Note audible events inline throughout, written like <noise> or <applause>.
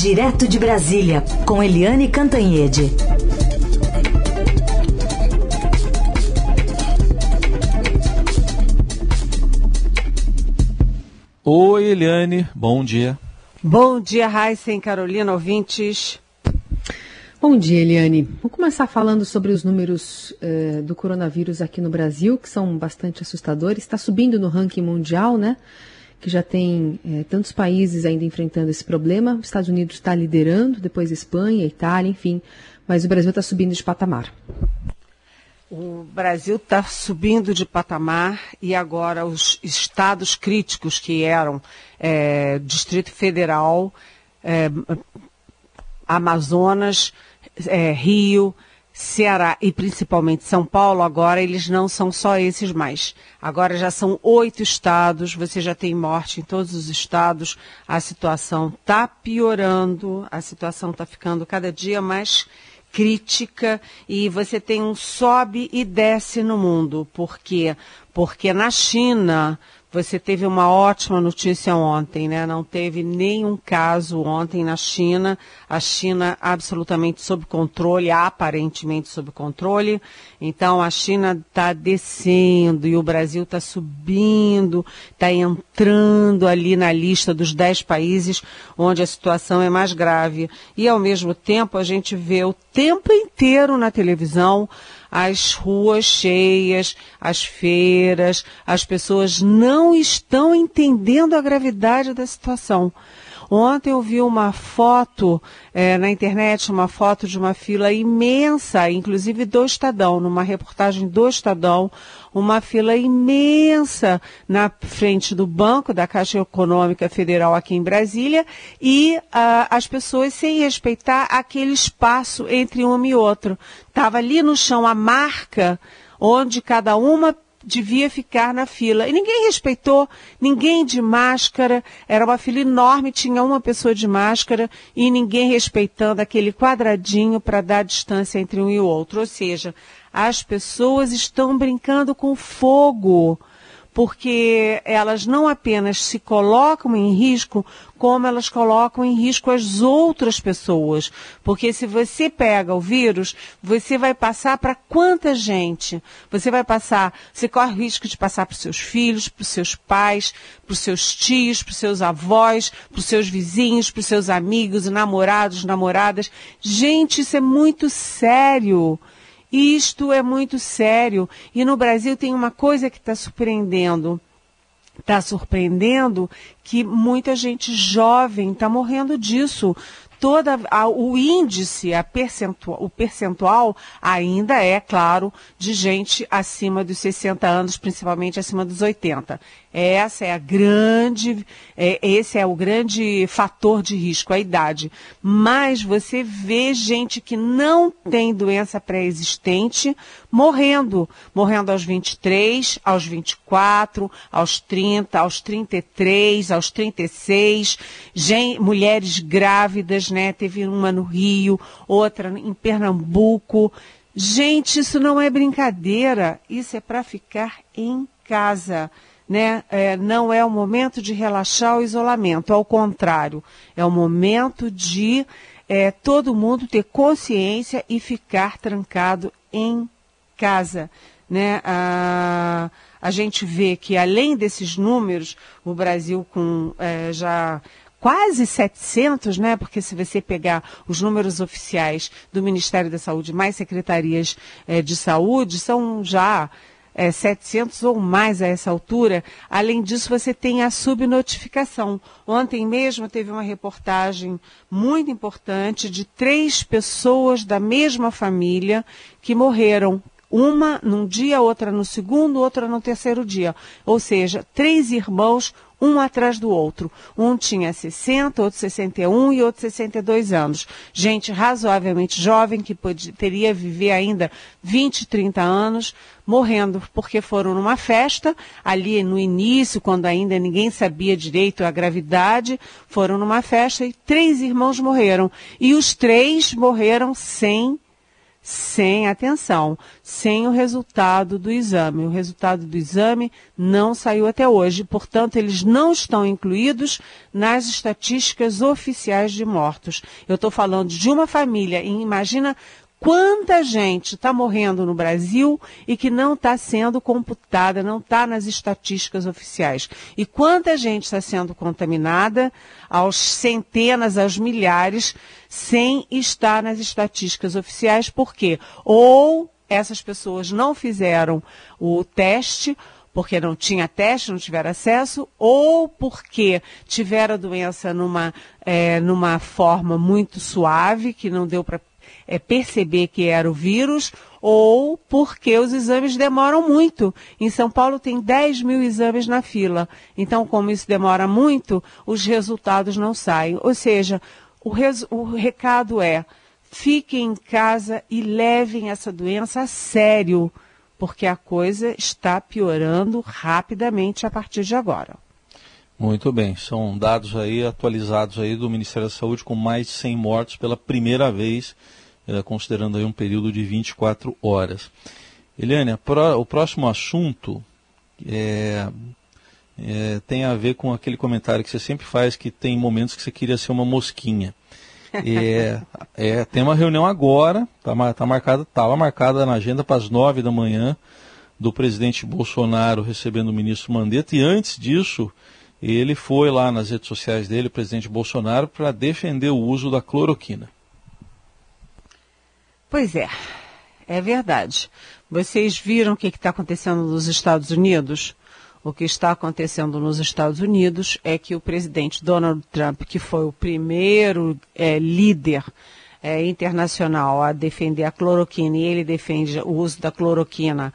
Direto de Brasília, com Eliane Cantanhede. Oi, Eliane, bom dia. Bom dia, Raíssa e Carolina, ouvintes. Bom dia, Eliane. Vou começar falando sobre os números eh, do coronavírus aqui no Brasil, que são bastante assustadores. Está subindo no ranking mundial, né? Que já tem eh, tantos países ainda enfrentando esse problema. Os Estados Unidos está liderando, depois Espanha, Itália, enfim. Mas o Brasil está subindo de patamar. O Brasil está subindo de patamar e agora os estados críticos que eram é, Distrito Federal, é, Amazonas, é, Rio, Ceará e principalmente São Paulo, agora eles não são só esses mais. Agora já são oito estados, você já tem morte em todos os estados, a situação está piorando, a situação está ficando cada dia mais crítica e você tem um sobe e desce no mundo. Por quê? Porque na China você teve uma ótima notícia ontem, né? Não teve nenhum caso ontem na China. A China absolutamente sob controle, aparentemente sob controle. Então a China está descendo e o Brasil está subindo, está entrando ali na lista dos dez países onde a situação é mais grave. E ao mesmo tempo a gente vê o tempo inteiro na televisão as ruas cheias, as feiras, as pessoas não estão entendendo a gravidade da situação. Ontem eu vi uma foto é, na internet, uma foto de uma fila imensa, inclusive do Estadão, numa reportagem do Estadão, uma fila imensa na frente do banco da Caixa Econômica Federal aqui em Brasília e uh, as pessoas sem respeitar aquele espaço entre um e outro. Estava ali no chão a marca onde cada uma devia ficar na fila. E ninguém respeitou, ninguém de máscara, era uma fila enorme, tinha uma pessoa de máscara e ninguém respeitando aquele quadradinho para dar distância entre um e o outro. Ou seja, as pessoas estão brincando com fogo porque elas não apenas se colocam em risco, como elas colocam em risco as outras pessoas. Porque se você pega o vírus, você vai passar para quanta gente? Você vai passar, você corre o risco de passar para os seus filhos, para os seus pais, para os seus tios, para os seus avós, para os seus vizinhos, para os seus amigos, namorados, namoradas. Gente, isso é muito sério. Isto é muito sério. E no Brasil tem uma coisa que está surpreendendo. Está surpreendendo que muita gente jovem está morrendo disso toda a, o índice, a percentual, o percentual ainda é, claro, de gente acima dos 60 anos, principalmente acima dos 80. Essa é a grande, é, esse é o grande fator de risco, a idade. Mas você vê gente que não tem doença pré-existente morrendo, morrendo aos 23, aos 24, aos 30, aos 33, aos 36, gente, mulheres grávidas, né? Teve uma no Rio, outra em Pernambuco. Gente, isso não é brincadeira, isso é para ficar em casa né, é, não é o momento de relaxar o isolamento, ao contrário, é o momento de é, todo mundo ter consciência e ficar trancado em casa. Né? A, a gente vê que, além desses números, o Brasil com é, já quase 700, né? Porque se você pegar os números oficiais do Ministério da Saúde mais secretarias é, de saúde, são já é, 700 ou mais a essa altura. Além disso, você tem a subnotificação. Ontem mesmo teve uma reportagem muito importante de três pessoas da mesma família que morreram. Uma num dia, outra no segundo, outra no terceiro dia. Ou seja, três irmãos um atrás do outro. Um tinha 60, outro 61 e outro 62 anos. Gente razoavelmente jovem que poderia viver ainda 20, 30 anos, morrendo porque foram numa festa, ali no início, quando ainda ninguém sabia direito a gravidade, foram numa festa e três irmãos morreram. E os três morreram sem sem atenção, sem o resultado do exame. O resultado do exame não saiu até hoje, portanto, eles não estão incluídos nas estatísticas oficiais de mortos. Eu estou falando de uma família, e imagina quanta gente está morrendo no Brasil e que não está sendo computada, não está nas estatísticas oficiais. E quanta gente está sendo contaminada, aos centenas, aos milhares, sem estar nas estatísticas oficiais, por quê? Ou essas pessoas não fizeram o teste, porque não tinha teste, não tiveram acesso, ou porque tiveram a doença numa, é, numa forma muito suave, que não deu para é, perceber que era o vírus ou porque os exames demoram muito. Em São Paulo tem 10 mil exames na fila. Então, como isso demora muito, os resultados não saem. Ou seja, o, o recado é: fiquem em casa e levem essa doença a sério, porque a coisa está piorando rapidamente a partir de agora. Muito bem, são dados aí atualizados aí do Ministério da Saúde com mais de 100 mortos pela primeira vez considerando aí um período de 24 horas. Eliane, o próximo assunto é, é, tem a ver com aquele comentário que você sempre faz que tem momentos que você queria ser uma mosquinha. É, <laughs> é, tem uma reunião agora, está tá marcada, estava marcada na agenda para as nove da manhã, do presidente Bolsonaro recebendo o ministro Mandetta, e antes disso, ele foi lá nas redes sociais dele, o presidente Bolsonaro, para defender o uso da cloroquina. Pois é, é verdade. Vocês viram o que está acontecendo nos Estados Unidos? O que está acontecendo nos Estados Unidos é que o presidente Donald Trump, que foi o primeiro é, líder é, internacional a defender a cloroquina, e ele defende o uso da cloroquina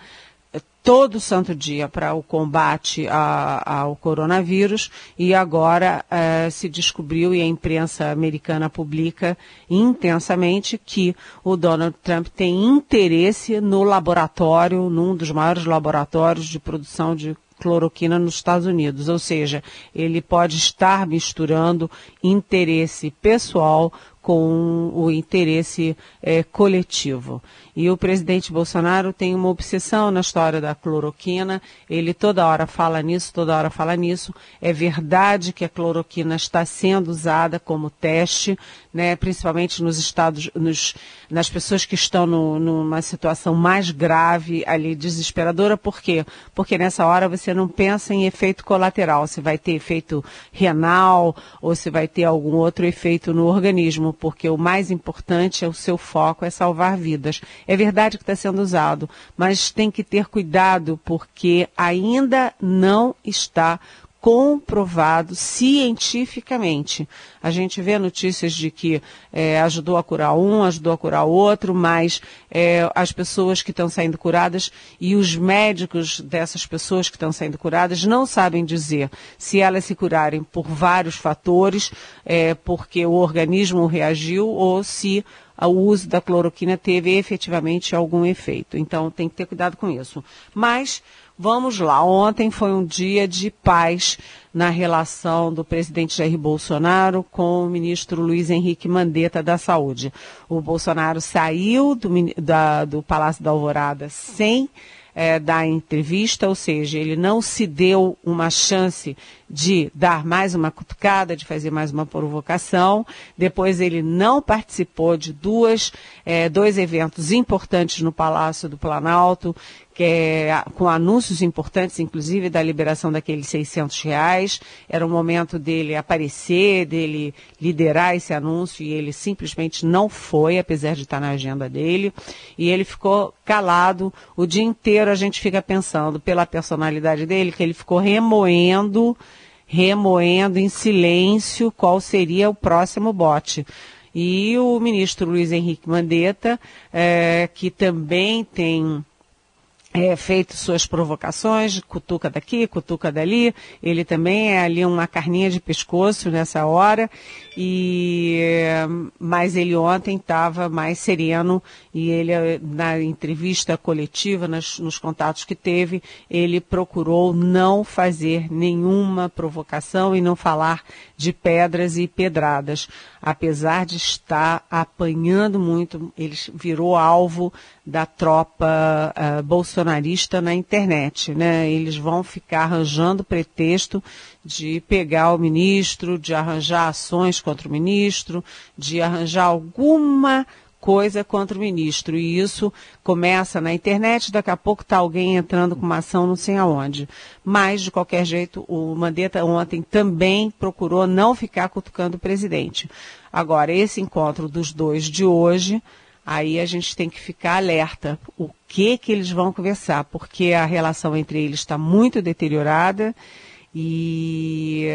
todo santo dia para o combate a, ao coronavírus e agora eh, se descobriu e a imprensa americana publica intensamente que o Donald Trump tem interesse no laboratório, num dos maiores laboratórios de produção de cloroquina nos Estados Unidos, ou seja, ele pode estar misturando interesse pessoal com o interesse é, coletivo. E o presidente Bolsonaro tem uma obsessão na história da cloroquina. Ele toda hora fala nisso, toda hora fala nisso. É verdade que a cloroquina está sendo usada como teste, né, principalmente nos estados, nos, nas pessoas que estão no, numa situação mais grave, ali desesperadora. Por quê? Porque nessa hora você não pensa em efeito colateral, se vai ter efeito renal ou se vai ter algum outro efeito no organismo porque o mais importante é o seu foco, é salvar vidas. É verdade que está sendo usado, mas tem que ter cuidado porque ainda não está comprovado cientificamente. A gente vê notícias de que é, ajudou a curar um, ajudou a curar outro, mas é, as pessoas que estão saindo curadas e os médicos dessas pessoas que estão saindo curadas não sabem dizer se elas se curarem por vários fatores, é, porque o organismo reagiu ou se o uso da cloroquina teve efetivamente algum efeito. Então tem que ter cuidado com isso. Mas Vamos lá, ontem foi um dia de paz na relação do presidente Jair Bolsonaro com o ministro Luiz Henrique Mandetta da Saúde. O Bolsonaro saiu do, da, do Palácio da Alvorada sem é, dar entrevista, ou seja, ele não se deu uma chance de dar mais uma cutucada, de fazer mais uma provocação. Depois ele não participou de duas, é, dois eventos importantes no Palácio do Planalto, que é, com anúncios importantes, inclusive da liberação daqueles 600 reais. Era o momento dele aparecer, dele liderar esse anúncio e ele simplesmente não foi, apesar de estar na agenda dele. E ele ficou calado o dia inteiro. A gente fica pensando pela personalidade dele que ele ficou remoendo, remoendo em silêncio qual seria o próximo bote. E o ministro Luiz Henrique Mandetta, é, que também tem é, feito suas provocações, cutuca daqui, cutuca dali. Ele também é ali uma carninha de pescoço nessa hora. E mas ele ontem estava mais sereno e ele na entrevista coletiva, nas, nos contatos que teve, ele procurou não fazer nenhuma provocação e não falar de pedras e pedradas, apesar de estar apanhando muito. Ele virou alvo da tropa uh, bolsonarista na internet, né? Eles vão ficar arranjando pretexto de pegar o ministro, de arranjar ações contra o ministro, de arranjar alguma coisa contra o ministro. E isso começa na internet, daqui a pouco está alguém entrando com uma ação não sei aonde. Mas, de qualquer jeito, o Mandetta ontem também procurou não ficar cutucando o presidente. Agora, esse encontro dos dois de hoje, aí a gente tem que ficar alerta. O que que eles vão conversar? Porque a relação entre eles está muito deteriorada e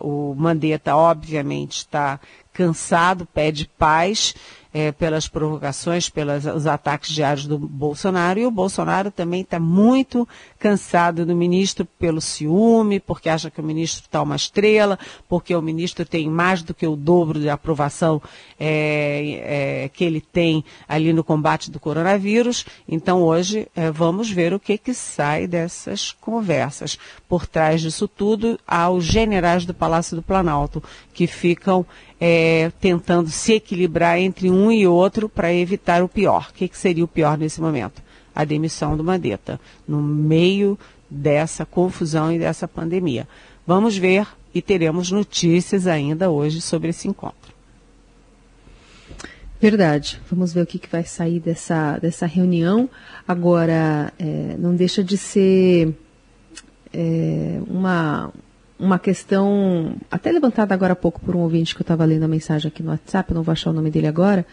uh, o Mandetta, obviamente, está cansado, pede paz é, pelas provocações, pelos ataques diários do Bolsonaro. E o Bolsonaro também está muito cansado do ministro pelo ciúme, porque acha que o ministro está uma estrela, porque o ministro tem mais do que o dobro de aprovação é, é, que ele tem ali no combate do coronavírus. Então hoje é, vamos ver o que, que sai dessas conversas. Por trás disso tudo, há os generais do Palácio do Planalto, que ficam é, tentando se equilibrar entre um e outro para evitar o pior. O que, que seria o pior nesse momento? A demissão do Mandetta, no meio dessa confusão e dessa pandemia. Vamos ver e teremos notícias ainda hoje sobre esse encontro. Verdade. Vamos ver o que, que vai sair dessa, dessa reunião. Agora, é, não deixa de ser é, uma, uma questão, até levantada agora há pouco por um ouvinte que eu estava lendo a mensagem aqui no WhatsApp, não vou achar o nome dele agora,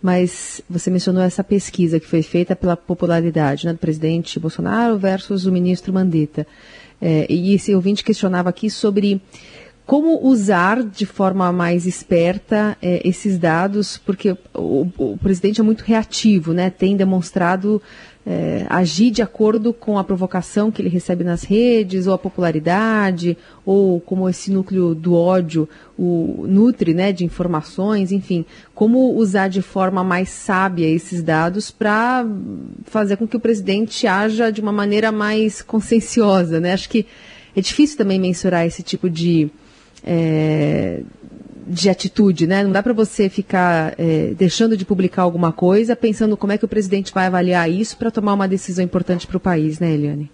mas você mencionou essa pesquisa que foi feita pela popularidade né, do presidente Bolsonaro versus o ministro Mandetta. É, e esse ouvinte questionava aqui sobre como usar de forma mais esperta é, esses dados, porque o, o, presidente é muito reativo, né? Tem demonstrado é, agir de acordo com a provocação que ele recebe nas redes, ou a popularidade, ou como esse núcleo do ódio o nutre né, de informações, enfim, como usar de forma mais sábia esses dados para fazer com que o presidente haja de uma maneira mais conscienciosa. Né? Acho que é difícil também mensurar esse tipo de. É, de atitude, né? Não dá para você ficar é, deixando de publicar alguma coisa, pensando como é que o presidente vai avaliar isso para tomar uma decisão importante para o país, né, Eliane?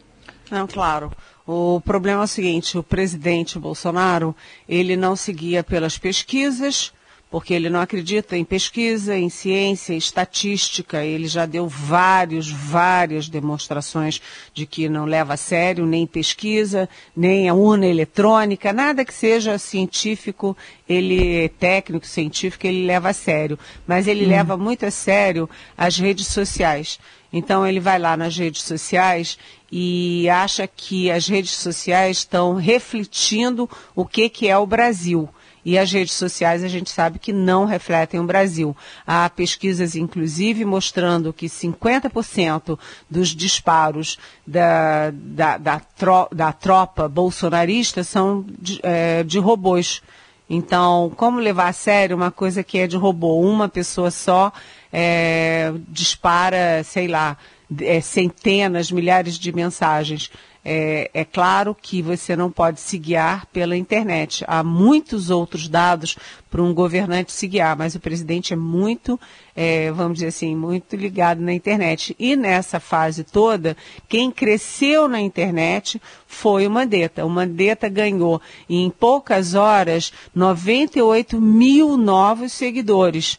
Não, claro. O problema é o seguinte: o presidente Bolsonaro ele não seguia pelas pesquisas, porque ele não acredita em pesquisa, em ciência, em estatística. Ele já deu vários, várias demonstrações de que não leva a sério nem pesquisa, nem a urna eletrônica, nada que seja científico, ele técnico, científico, ele leva a sério. Mas ele hum. leva muito a sério as redes sociais. Então ele vai lá nas redes sociais e acha que as redes sociais estão refletindo o que, que é o Brasil. E as redes sociais a gente sabe que não refletem o Brasil. Há pesquisas, inclusive, mostrando que 50% dos disparos da, da, da, tro, da, tropa bolsonarista são de, é, de robôs. Então, como levar a sério uma coisa que é de robô? Uma pessoa só é, dispara, sei lá, é, centenas, milhares de mensagens. É, é, claro que você não pode se guiar pela internet. Há muitos outros dados para um governante se guiar, mas o presidente é muito, é, vamos dizer assim, muito ligado na internet. E nessa fase toda, quem cresceu na internet foi o Mandetta. O Mandetta ganhou em poucas horas 98 mil novos seguidores.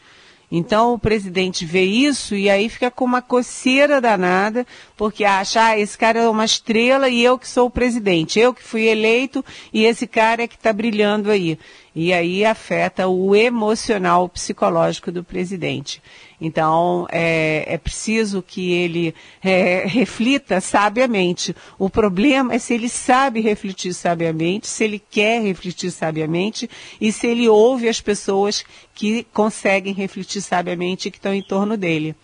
Então o presidente vê isso e aí fica com uma coceira danada, porque acha, ah, esse cara é uma estrela e eu que sou o presidente, eu que fui eleito e esse cara é que está brilhando aí. E aí afeta o emocional, o psicológico do presidente. Então, é, é preciso que ele é, reflita sabiamente. O problema é se ele sabe refletir sabiamente, se ele quer refletir sabiamente e se ele ouve as pessoas que conseguem refletir sabiamente e que estão em torno dele.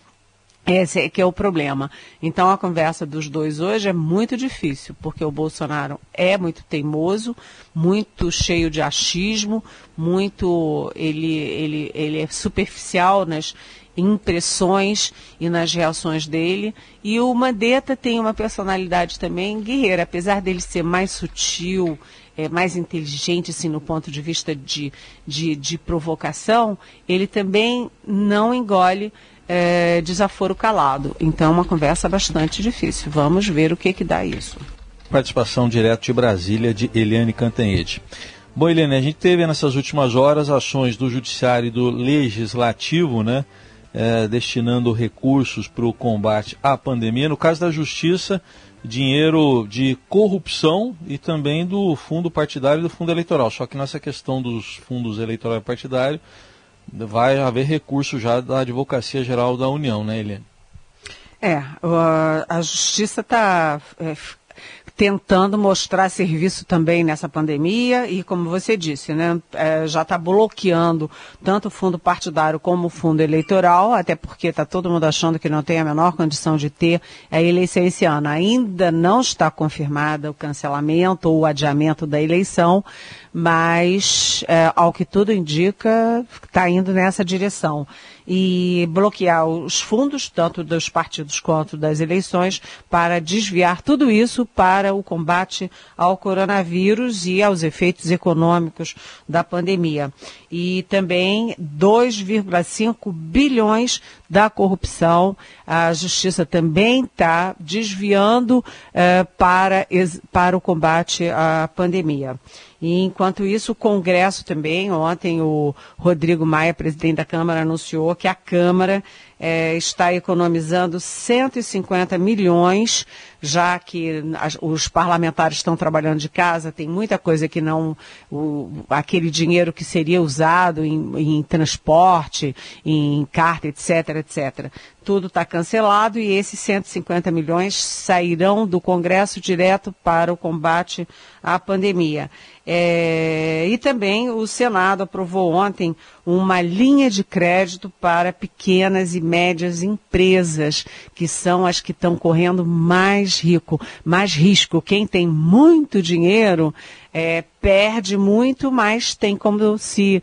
Esse é que é o problema. Então a conversa dos dois hoje é muito difícil, porque o Bolsonaro é muito teimoso, muito cheio de achismo, muito ele, ele, ele é superficial nas impressões e nas reações dele. E o Mandetta tem uma personalidade também guerreira, apesar dele ser mais sutil, é, mais inteligente assim, no ponto de vista de, de, de provocação, ele também não engole é, desaforo calado. Então, é uma conversa bastante difícil. Vamos ver o que, que dá isso. Participação direto de Brasília de Eliane Cantanhede. Bom, Eliane, a gente teve nessas últimas horas ações do Judiciário e do Legislativo, né? É, destinando recursos para o combate à pandemia. No caso da Justiça, dinheiro de corrupção e também do fundo partidário e do fundo eleitoral. Só que nessa questão dos fundos eleitorais partidários, vai haver recurso já da Advocacia Geral da União, né, Eliane? É, a Justiça está é, tentando mostrar serviço também nessa pandemia e, como você disse, né, é, já está bloqueando tanto o fundo partidário como o fundo eleitoral, até porque está todo mundo achando que não tem a menor condição de ter a eleição esse ano. Ainda não está confirmada o cancelamento ou o adiamento da eleição, mas, é, ao que tudo indica, está indo nessa direção e bloquear os fundos, tanto dos partidos quanto das eleições, para desviar tudo isso para o combate ao coronavírus e aos efeitos econômicos da pandemia. E também 2,5 bilhões da corrupção. A justiça também está desviando eh, para, para o combate à pandemia. E enquanto isso, o Congresso também, ontem o Rodrigo Maia, presidente da Câmara, anunciou que a Câmara é, está economizando 150 milhões, já que as, os parlamentares estão trabalhando de casa, tem muita coisa que não, o, aquele dinheiro que seria usado em, em transporte, em carta, etc, etc. Tudo está cancelado e esses 150 milhões sairão do Congresso direto para o combate à pandemia. É, e também o Senado aprovou ontem uma linha de crédito para pequenas e médias empresas, que são as que estão correndo mais rico, mais risco. Quem tem muito dinheiro é, perde muito, mas tem como se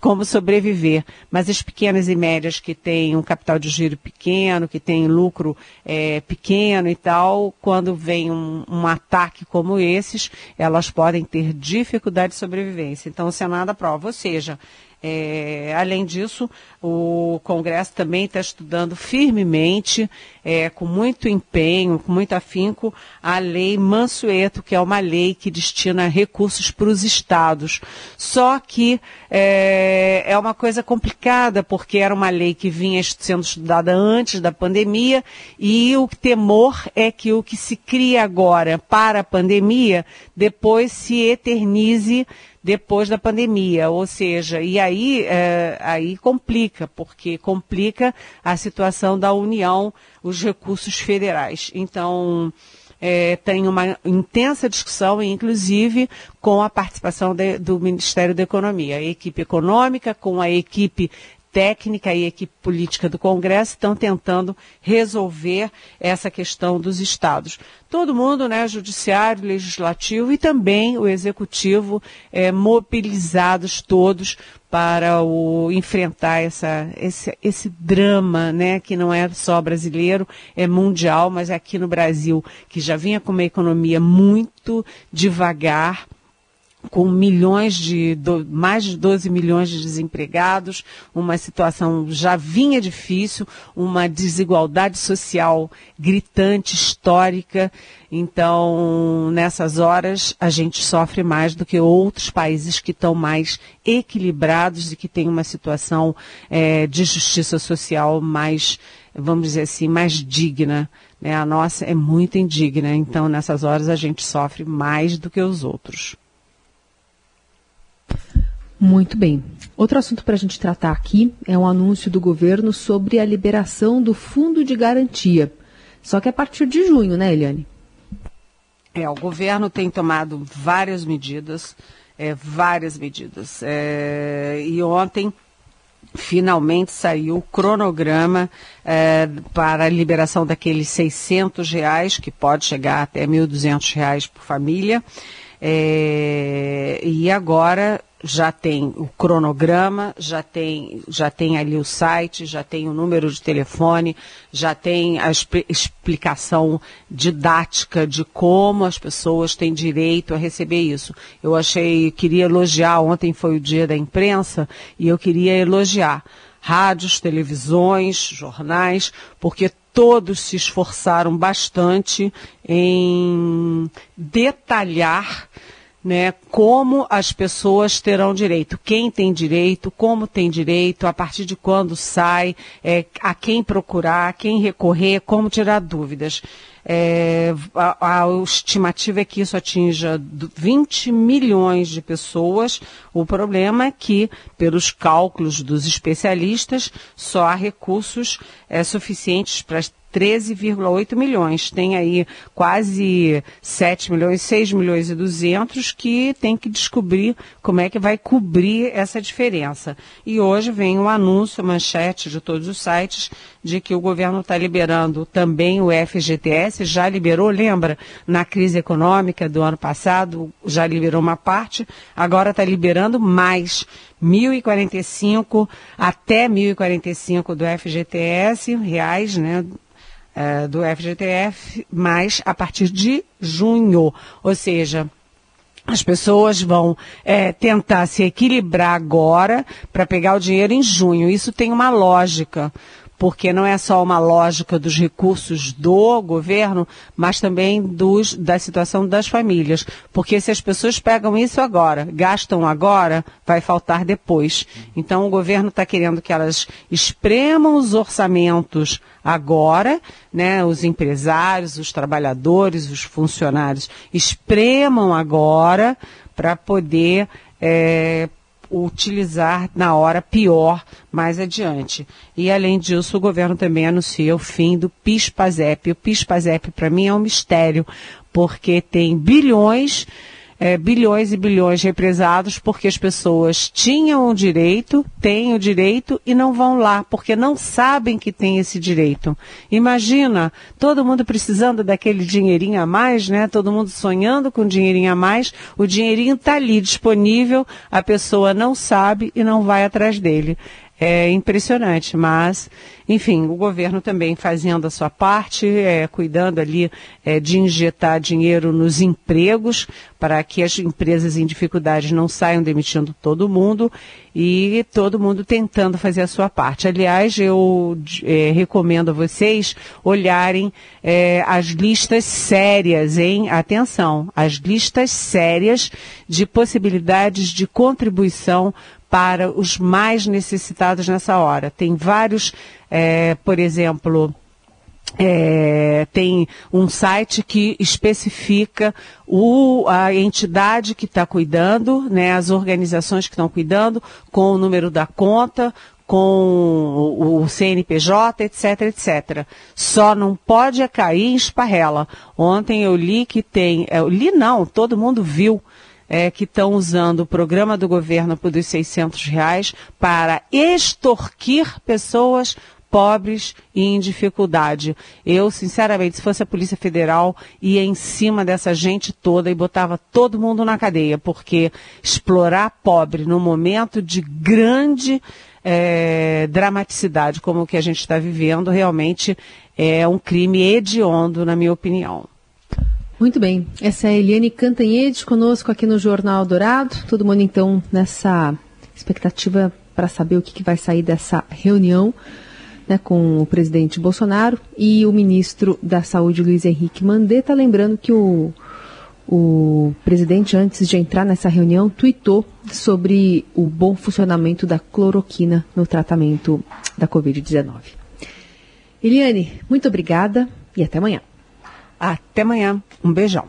como sobreviver. Mas as pequenas e médias que têm um capital de giro pequeno, que têm lucro é, pequeno e tal, quando vem um, um ataque como esses, elas podem ter dificuldade de sobrevivência. Então o Senado aprova, ou seja, é, além disso, o Congresso também está estudando firmemente, é, com muito empenho, com muito afinco, a lei Mansueto, que é uma lei que destina recursos para os estados. Só que é, é uma coisa complicada, porque era uma lei que vinha sendo estudada antes da pandemia, e o temor é que o que se cria agora para a pandemia, depois se eternize depois da pandemia, ou seja, e aí, é, aí complica, porque complica a situação da União, os recursos federais. Então, é, tem uma intensa discussão, inclusive com a participação de, do Ministério da Economia, a equipe econômica, com a equipe técnica e equipe política do Congresso estão tentando resolver essa questão dos estados. Todo mundo, né, judiciário, legislativo e também o executivo, é, mobilizados todos para o, enfrentar essa, esse, esse drama, né, que não é só brasileiro, é mundial, mas é aqui no Brasil, que já vinha com uma economia muito devagar, com milhões de, do, mais de 12 milhões de desempregados, uma situação já vinha difícil, uma desigualdade social gritante, histórica. Então, nessas horas, a gente sofre mais do que outros países que estão mais equilibrados e que têm uma situação é, de justiça social mais, vamos dizer assim, mais digna. Né? A nossa é muito indigna. Então, nessas horas, a gente sofre mais do que os outros. Muito bem. Outro assunto para a gente tratar aqui é um anúncio do governo sobre a liberação do fundo de garantia. Só que a partir de junho, né, Eliane? É, o governo tem tomado várias medidas, é, várias medidas. É, e ontem finalmente saiu o cronograma é, para a liberação daqueles 600 reais, que pode chegar até 1.200 reais por família. É, e agora já tem o cronograma, já tem, já tem ali o site, já tem o número de telefone, já tem a explicação didática de como as pessoas têm direito a receber isso. Eu achei, queria elogiar, ontem foi o dia da imprensa, e eu queria elogiar rádios, televisões, jornais, porque todos se esforçaram bastante em detalhar né, como as pessoas terão direito, quem tem direito, como tem direito, a partir de quando sai, é, a quem procurar, a quem recorrer, como tirar dúvidas. É, a, a, estimativa é que isso atinja 20 milhões de pessoas. O problema é que, pelos cálculos dos especialistas, só há recursos é, suficientes para 13,8 milhões. Tem aí quase 7 milhões, 6 milhões e 200 que tem que descobrir como é que vai cobrir essa diferença. E hoje vem um anúncio, manchete de todos os sites, de que o governo está liberando também o FGTS, já liberou, lembra, na crise econômica do ano passado, já liberou uma parte, agora está liberando mais. 1.045 até 1.045 do FGTS, reais, né, é, do FGTF, mas a partir de junho. Ou seja, as pessoas vão é, tentar se equilibrar agora para pegar o dinheiro em junho. Isso tem uma lógica porque não é só uma lógica dos recursos do governo, mas também dos, da situação das famílias. Porque se as pessoas pegam isso agora, gastam agora, vai faltar depois. Então o governo está querendo que elas espremam os orçamentos agora, né, os empresários, os trabalhadores, os funcionários, espremam agora para poder é, utilizar na hora pior mais adiante. E além disso, o governo também anuncia o fim do PIS-PASEP. O PIS-PASEP para mim é um mistério, porque tem bilhões é, bilhões e bilhões represados porque as pessoas tinham o direito, têm o direito e não vão lá, porque não sabem que tem esse direito. Imagina, todo mundo precisando daquele dinheirinho a mais, né? Todo mundo sonhando com dinheirinho a mais, o dinheirinho está ali disponível, a pessoa não sabe e não vai atrás dele é impressionante, mas, enfim, o governo também fazendo a sua parte, é, cuidando ali é, de injetar dinheiro nos empregos, para que as empresas em dificuldades não saiam demitindo todo mundo e todo mundo tentando fazer a sua parte. Aliás, eu é, recomendo a vocês olharem é, as listas sérias, hein? Atenção, as listas sérias de possibilidades de contribuição para os mais necessitados nessa hora. Tem vários, é, por exemplo, é, tem um site que especifica o, a entidade que está cuidando, né, as organizações que estão cuidando, com o número da conta, com o, CNPJ, etc, etc. Só não pode cair em esparrela. Ontem eu li que tem, eu li não, todo mundo viu é, que estão usando o programa do governo por dos 600 reais para extorquir pessoas pobres e em dificuldade. Eu, sinceramente, se fosse a Polícia Federal, ia em cima dessa gente toda e botava todo mundo na cadeia, porque explorar pobre no momento de grande é, dramaticidade como o que a gente está vivendo, realmente é um crime hediondo, na minha opinião. Muito bem. Essa é a Eliane Cantanhede conosco aqui no Jornal Dourado. Todo mundo, então, nessa expectativa para saber o que, que, vai sair dessa reunião né, com o presidente Bolsonaro e o ministro da Saúde, Luiz Henrique Mandetta. Lembrando que o, o presidente, antes de entrar nessa reunião, tuitou sobre o bom funcionamento da cloroquina no tratamento da Covid-19. Eliane, muito obrigada e até amanhã. Até amanhã. Um beijão.